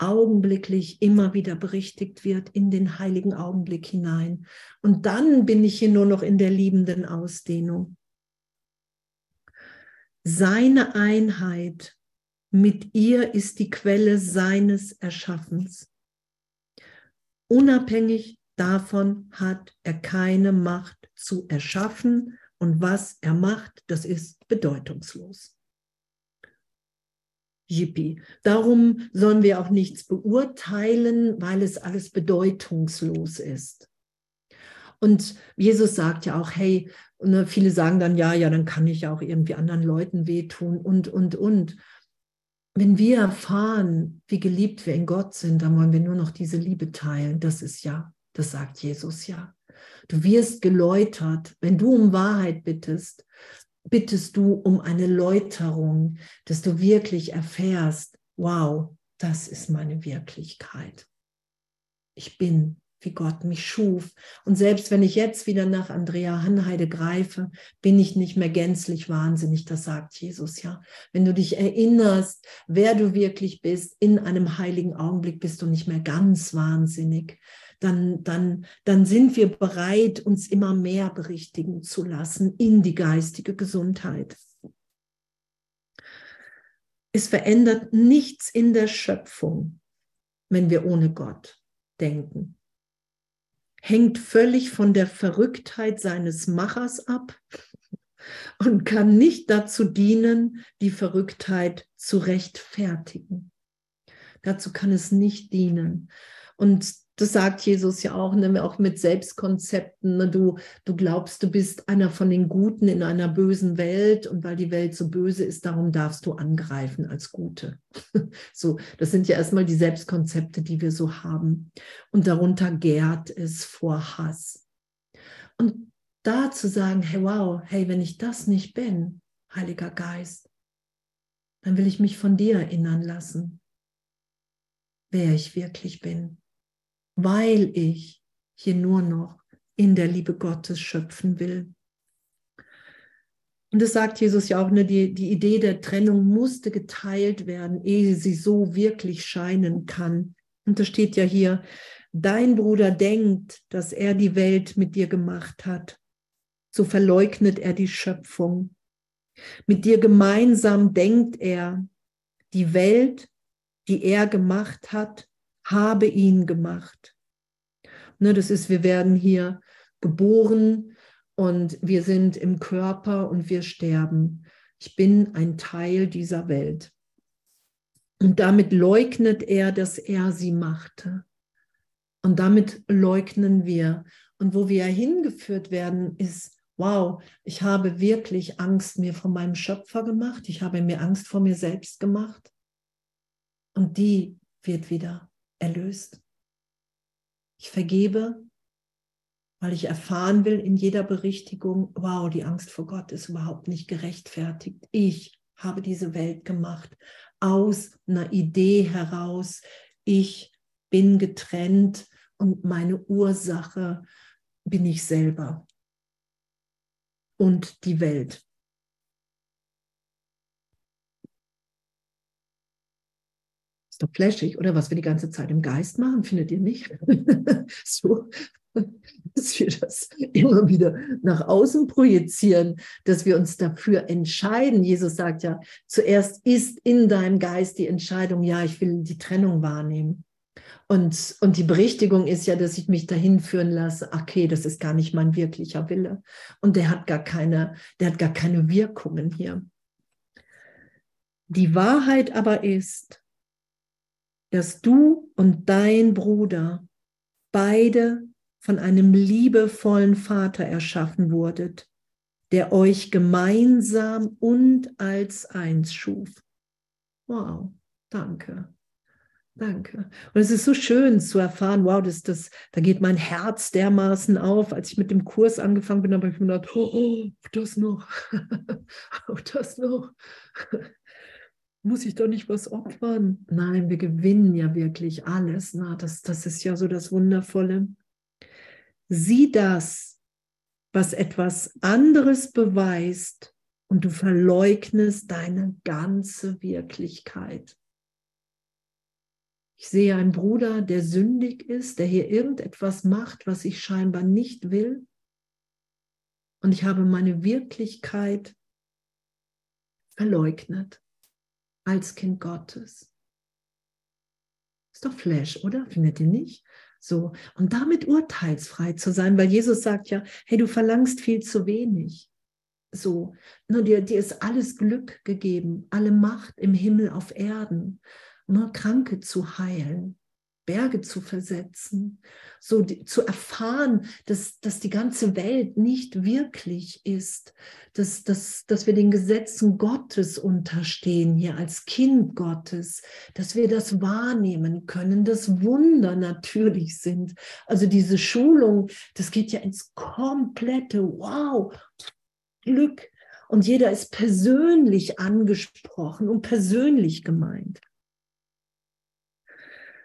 augenblicklich immer wieder berichtigt wird in den heiligen Augenblick hinein. Und dann bin ich hier nur noch in der liebenden Ausdehnung. Seine Einheit mit ihr ist die Quelle seines Erschaffens. Unabhängig davon hat er keine Macht zu erschaffen und was er macht, das ist bedeutungslos. Yippie. Darum sollen wir auch nichts beurteilen, weil es alles bedeutungslos ist. Und Jesus sagt ja auch, hey, ne, viele sagen dann, ja, ja, dann kann ich auch irgendwie anderen Leuten wehtun und, und, und. Wenn wir erfahren, wie geliebt wir in Gott sind, dann wollen wir nur noch diese Liebe teilen. Das ist ja, das sagt Jesus ja. Du wirst geläutert, wenn du um Wahrheit bittest, bittest du um eine Läuterung, dass du wirklich erfährst, wow, das ist meine Wirklichkeit. Ich bin, wie Gott mich schuf. Und selbst wenn ich jetzt wieder nach Andrea Hanheide greife, bin ich nicht mehr gänzlich wahnsinnig, das sagt Jesus ja. Wenn du dich erinnerst, wer du wirklich bist, in einem heiligen Augenblick bist du nicht mehr ganz wahnsinnig dann, dann, dann sind wir bereit, uns immer mehr berichtigen zu lassen in die geistige Gesundheit. es verändert nichts in der Schöpfung, wenn wir ohne Gott denken. Hängt völlig von der Verrücktheit seines Machers ab und kann nicht dazu dienen, die Verrücktheit zu rechtfertigen. Dazu kann es nicht dienen. Und das sagt Jesus ja auch, ne, auch mit Selbstkonzepten. Ne, du, du glaubst, du bist einer von den Guten in einer bösen Welt und weil die Welt so böse ist, darum darfst du angreifen als Gute. so, das sind ja erstmal die Selbstkonzepte, die wir so haben. Und darunter gärt es vor Hass. Und da zu sagen, hey, wow, hey, wenn ich das nicht bin, Heiliger Geist, dann will ich mich von dir erinnern lassen, wer ich wirklich bin weil ich hier nur noch in der Liebe Gottes schöpfen will. Und das sagt Jesus ja auch, ne, die, die Idee der Trennung musste geteilt werden, ehe sie so wirklich scheinen kann. Und da steht ja hier, dein Bruder denkt, dass er die Welt mit dir gemacht hat. So verleugnet er die Schöpfung. Mit dir gemeinsam denkt er, die Welt, die er gemacht hat, habe ihn gemacht. Ne, das ist, wir werden hier geboren und wir sind im Körper und wir sterben. Ich bin ein Teil dieser Welt. Und damit leugnet er, dass er sie machte. Und damit leugnen wir. Und wo wir hingeführt werden, ist, wow, ich habe wirklich Angst mir von meinem Schöpfer gemacht. Ich habe mir Angst vor mir selbst gemacht. Und die wird wieder erlöst. Ich vergebe, weil ich erfahren will in jeder Berichtigung, wow, die Angst vor Gott ist überhaupt nicht gerechtfertigt. Ich habe diese Welt gemacht aus einer Idee heraus. Ich bin getrennt und meine Ursache bin ich selber und die Welt. Doch flashig, oder was wir die ganze Zeit im Geist machen, findet ihr nicht? so, dass wir das immer wieder nach außen projizieren, dass wir uns dafür entscheiden. Jesus sagt ja, zuerst ist in deinem Geist die Entscheidung, ja, ich will die Trennung wahrnehmen. Und, und die Berichtigung ist ja, dass ich mich dahin führen lasse, okay, das ist gar nicht mein wirklicher Wille. Und der hat gar keine, der hat gar keine Wirkungen hier. Die Wahrheit aber ist, dass du und dein Bruder beide von einem liebevollen Vater erschaffen wurdet, der euch gemeinsam und als eins schuf. Wow, danke. Danke. Und es ist so schön zu erfahren, wow, das, das, da geht mein Herz dermaßen auf. Als ich mit dem Kurs angefangen bin, habe ich mir gedacht, oh, oh das noch, oh, das noch muss ich doch nicht was opfern. Nein, wir gewinnen ja wirklich alles. Na, das, das ist ja so das Wundervolle. Sieh das, was etwas anderes beweist und du verleugnest deine ganze Wirklichkeit. Ich sehe einen Bruder, der sündig ist, der hier irgendetwas macht, was ich scheinbar nicht will. Und ich habe meine Wirklichkeit verleugnet als Kind Gottes. Ist doch Flash, oder? Findet ihr nicht? So. Und damit urteilsfrei zu sein, weil Jesus sagt ja, hey, du verlangst viel zu wenig. So. Nur dir, dir ist alles Glück gegeben, alle Macht im Himmel auf Erden, nur Kranke zu heilen. Berge zu versetzen, so die, zu erfahren, dass, dass die ganze Welt nicht wirklich ist, dass, dass, dass wir den Gesetzen Gottes unterstehen hier als Kind Gottes, dass wir das wahrnehmen können, dass Wunder natürlich sind. Also diese Schulung, das geht ja ins komplette Wow, Glück. Und jeder ist persönlich angesprochen und persönlich gemeint.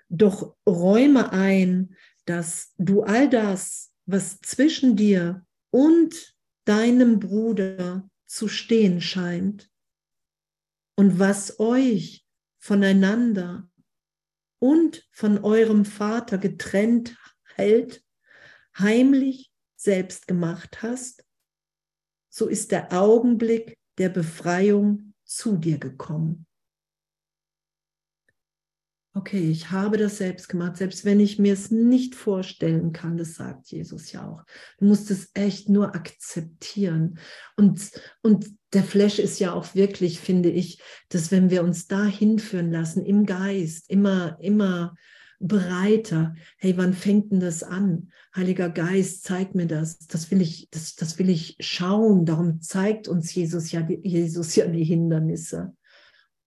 Doch räume ein, dass du all das, was zwischen dir und deinem Bruder zu stehen scheint und was euch voneinander und von eurem Vater getrennt hält, heimlich selbst gemacht hast, so ist der Augenblick der Befreiung zu dir gekommen. Okay, ich habe das selbst gemacht, selbst wenn ich mir es nicht vorstellen kann, das sagt Jesus ja auch. Du musst es echt nur akzeptieren. Und, und der Flash ist ja auch wirklich, finde ich, dass wenn wir uns da hinführen lassen, im Geist, immer, immer breiter, hey, wann fängt denn das an? Heiliger Geist, zeig mir das. Das will ich, das, das will ich schauen. Darum zeigt uns Jesus ja, Jesus ja die Hindernisse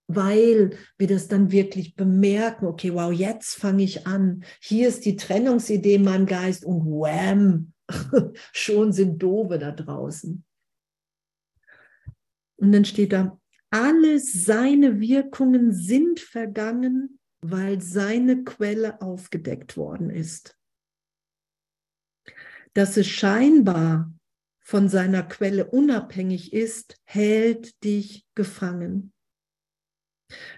weil wir das dann wirklich bemerken, okay, wow, jetzt fange ich an. Hier ist die Trennungsidee in meinem Geist und wham, schon sind Dove da draußen. Und dann steht da, alle seine Wirkungen sind vergangen, weil seine Quelle aufgedeckt worden ist. Dass es scheinbar von seiner Quelle unabhängig ist, hält dich gefangen.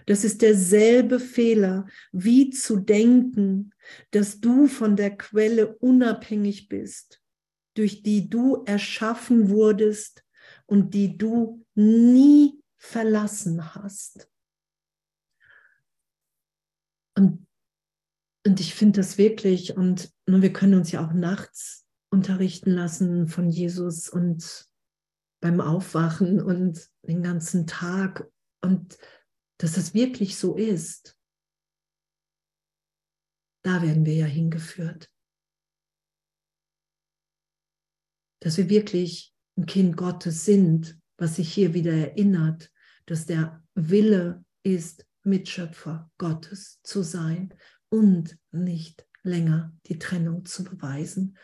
Das ist derselbe Fehler, wie zu denken, dass du von der Quelle unabhängig bist, durch die du erschaffen wurdest und die du nie verlassen hast. Und, und ich finde das wirklich, und wir können uns ja auch nachts unterrichten lassen von Jesus und beim Aufwachen und den ganzen Tag. Und dass es wirklich so ist, da werden wir ja hingeführt. Dass wir wirklich ein Kind Gottes sind, was sich hier wieder erinnert, dass der Wille ist, Mitschöpfer Gottes zu sein und nicht länger die Trennung zu beweisen.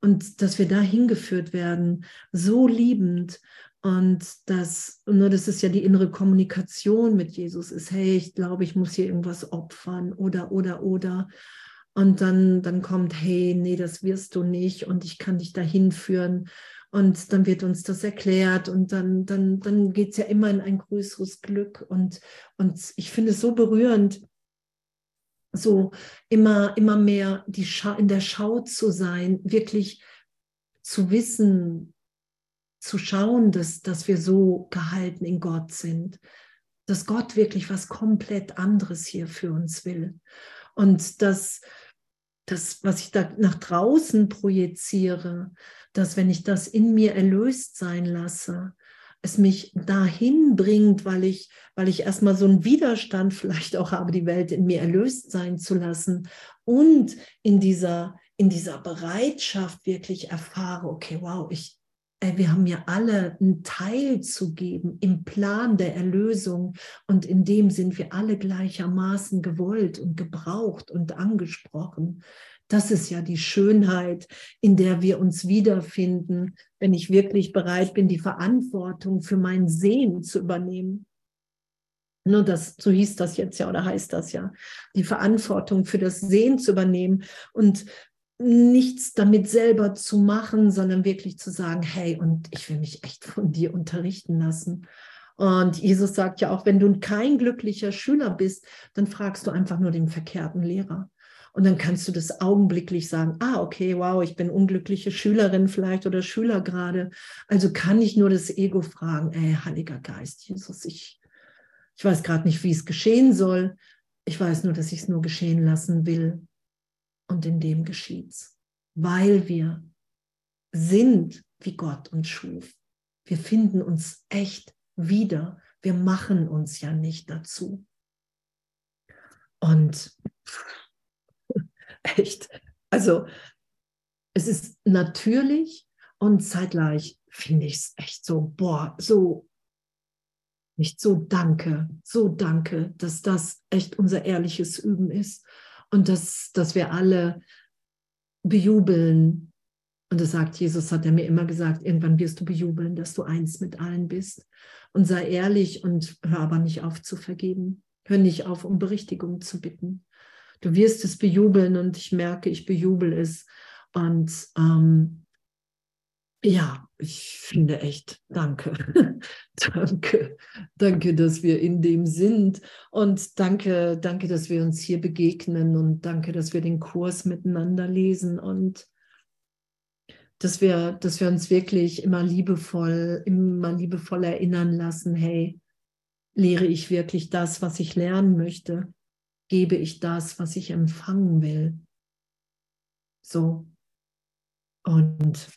Und dass wir da hingeführt werden, so liebend und das, nur das ist ja die innere Kommunikation mit Jesus, ist, hey, ich glaube, ich muss hier irgendwas opfern oder, oder, oder. Und dann, dann kommt, hey, nee, das wirst du nicht und ich kann dich dahin führen. Und dann wird uns das erklärt und dann, dann, dann geht es ja immer in ein größeres Glück. Und, und ich finde es so berührend, so immer, immer mehr die in der Schau zu sein, wirklich zu wissen, zu schauen, dass, dass wir so gehalten in Gott sind, dass Gott wirklich was komplett anderes hier für uns will. Und dass das, was ich da nach draußen projiziere, dass wenn ich das in mir erlöst sein lasse, es mich dahin bringt, weil ich, weil ich erstmal so einen Widerstand vielleicht auch habe, die Welt in mir erlöst sein zu lassen und in dieser, in dieser Bereitschaft wirklich erfahre, okay, wow, ich, wir haben ja alle einen Teil zu geben im Plan der Erlösung und in dem sind wir alle gleichermaßen gewollt und gebraucht und angesprochen. Das ist ja die Schönheit, in der wir uns wiederfinden, wenn ich wirklich bereit bin, die Verantwortung für mein Sehen zu übernehmen. Nur das, so hieß das jetzt ja oder heißt das ja, die Verantwortung für das Sehen zu übernehmen und nichts damit selber zu machen, sondern wirklich zu sagen, hey, und ich will mich echt von dir unterrichten lassen. Und Jesus sagt ja auch, wenn du kein glücklicher Schüler bist, dann fragst du einfach nur den verkehrten Lehrer. Und dann kannst du das augenblicklich sagen, ah, okay, wow, ich bin unglückliche Schülerin vielleicht oder Schüler gerade. Also kann ich nur das Ego fragen, ey, Heiliger Geist, Jesus, ich, ich weiß gerade nicht, wie es geschehen soll. Ich weiß nur, dass ich es nur geschehen lassen will und in dem geschieht's, weil wir sind, wie Gott uns schuf. Wir finden uns echt wieder. Wir machen uns ja nicht dazu. Und echt, also es ist natürlich und zeitgleich finde ich es echt so, boah, so nicht so danke, so danke, dass das echt unser ehrliches Üben ist und dass, dass wir alle bejubeln. Und das sagt Jesus, hat er mir immer gesagt, irgendwann wirst du bejubeln, dass du eins mit allen bist. Und sei ehrlich und hör aber nicht auf zu vergeben. Hör nicht auf, um Berichtigung zu bitten. Du wirst es bejubeln und ich merke, ich bejubel es. Und ähm, ja, ich finde echt, danke. danke. Danke, dass wir in dem sind. Und danke, danke, dass wir uns hier begegnen. Und danke, dass wir den Kurs miteinander lesen. Und dass wir, dass wir uns wirklich immer liebevoll, immer liebevoll erinnern lassen, hey, lehre ich wirklich das, was ich lernen möchte? gebe ich das, was ich empfangen will. So. Und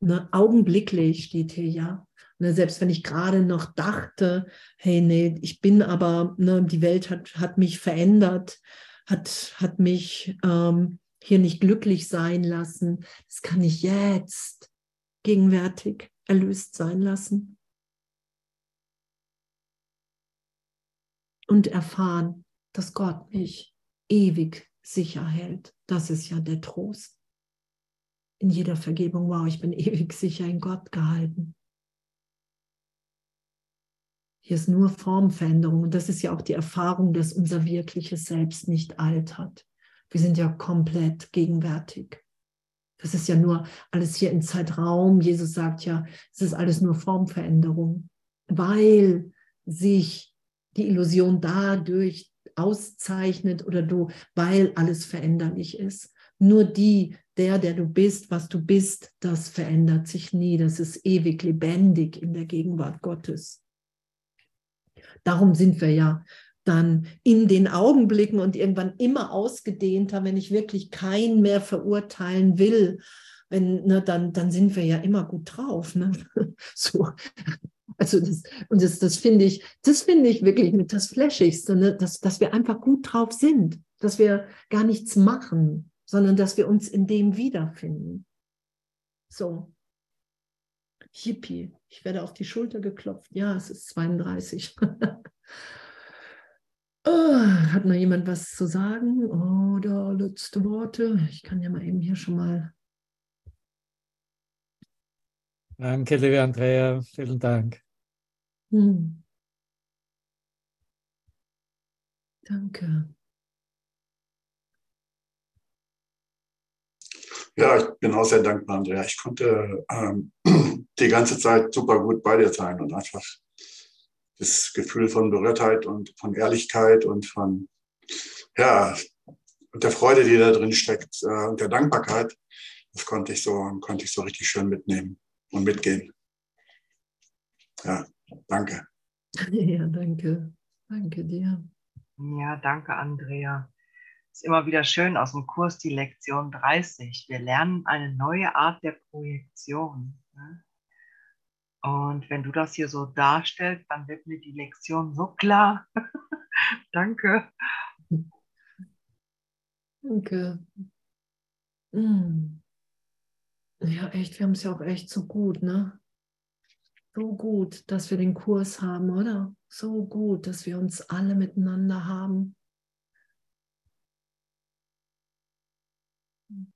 ne, augenblicklich steht hier ja. Ne, selbst wenn ich gerade noch dachte, hey, nee, ich bin aber, ne, die Welt hat, hat mich verändert, hat, hat mich ähm, hier nicht glücklich sein lassen. Das kann ich jetzt gegenwärtig erlöst sein lassen. Und erfahren, dass Gott mich ewig sicher hält. Das ist ja der Trost. In jeder Vergebung, wow, ich bin ewig sicher in Gott gehalten. Hier ist nur Formveränderung. Und das ist ja auch die Erfahrung, dass unser wirkliches Selbst nicht altert. Wir sind ja komplett gegenwärtig. Das ist ja nur alles hier im Zeitraum. Jesus sagt ja, es ist alles nur Formveränderung, weil sich die Illusion dadurch auszeichnet oder du, weil alles veränderlich ist. Nur die, der, der du bist, was du bist, das verändert sich nie. Das ist ewig lebendig in der Gegenwart Gottes. Darum sind wir ja dann in den Augenblicken und irgendwann immer ausgedehnter, wenn ich wirklich keinen mehr verurteilen will, wenn, ne, dann, dann sind wir ja immer gut drauf. Ne? So. Also das, und das, das finde ich, das finde ich wirklich mit das Flashigste, ne? dass, dass wir einfach gut drauf sind, dass wir gar nichts machen, sondern dass wir uns in dem wiederfinden. So. Hippie. Ich werde auf die Schulter geklopft. Ja, es ist 32. oh, hat noch jemand was zu sagen oder letzte Worte? Ich kann ja mal eben hier schon mal. Danke, liebe Andrea. Vielen Dank. Hm. Danke. Ja, ich bin auch sehr dankbar, Andrea. Ich konnte ähm, die ganze Zeit super gut bei dir sein und einfach das Gefühl von Berührtheit und von Ehrlichkeit und von ja, und der Freude, die da drin steckt äh, und der Dankbarkeit, das konnte ich so konnte ich so richtig schön mitnehmen und mitgehen. Ja, danke. Ja, danke. Danke dir. Ja, danke, Andrea. Ist immer wieder schön aus dem Kurs die Lektion 30. Wir lernen eine neue Art der Projektion. Ne? Und wenn du das hier so darstellst, dann wird mir die Lektion so klar. Danke. Danke. Mm. Ja, echt, wir haben es ja auch echt so gut, ne? So gut, dass wir den Kurs haben, oder? So gut, dass wir uns alle miteinander haben. Mm.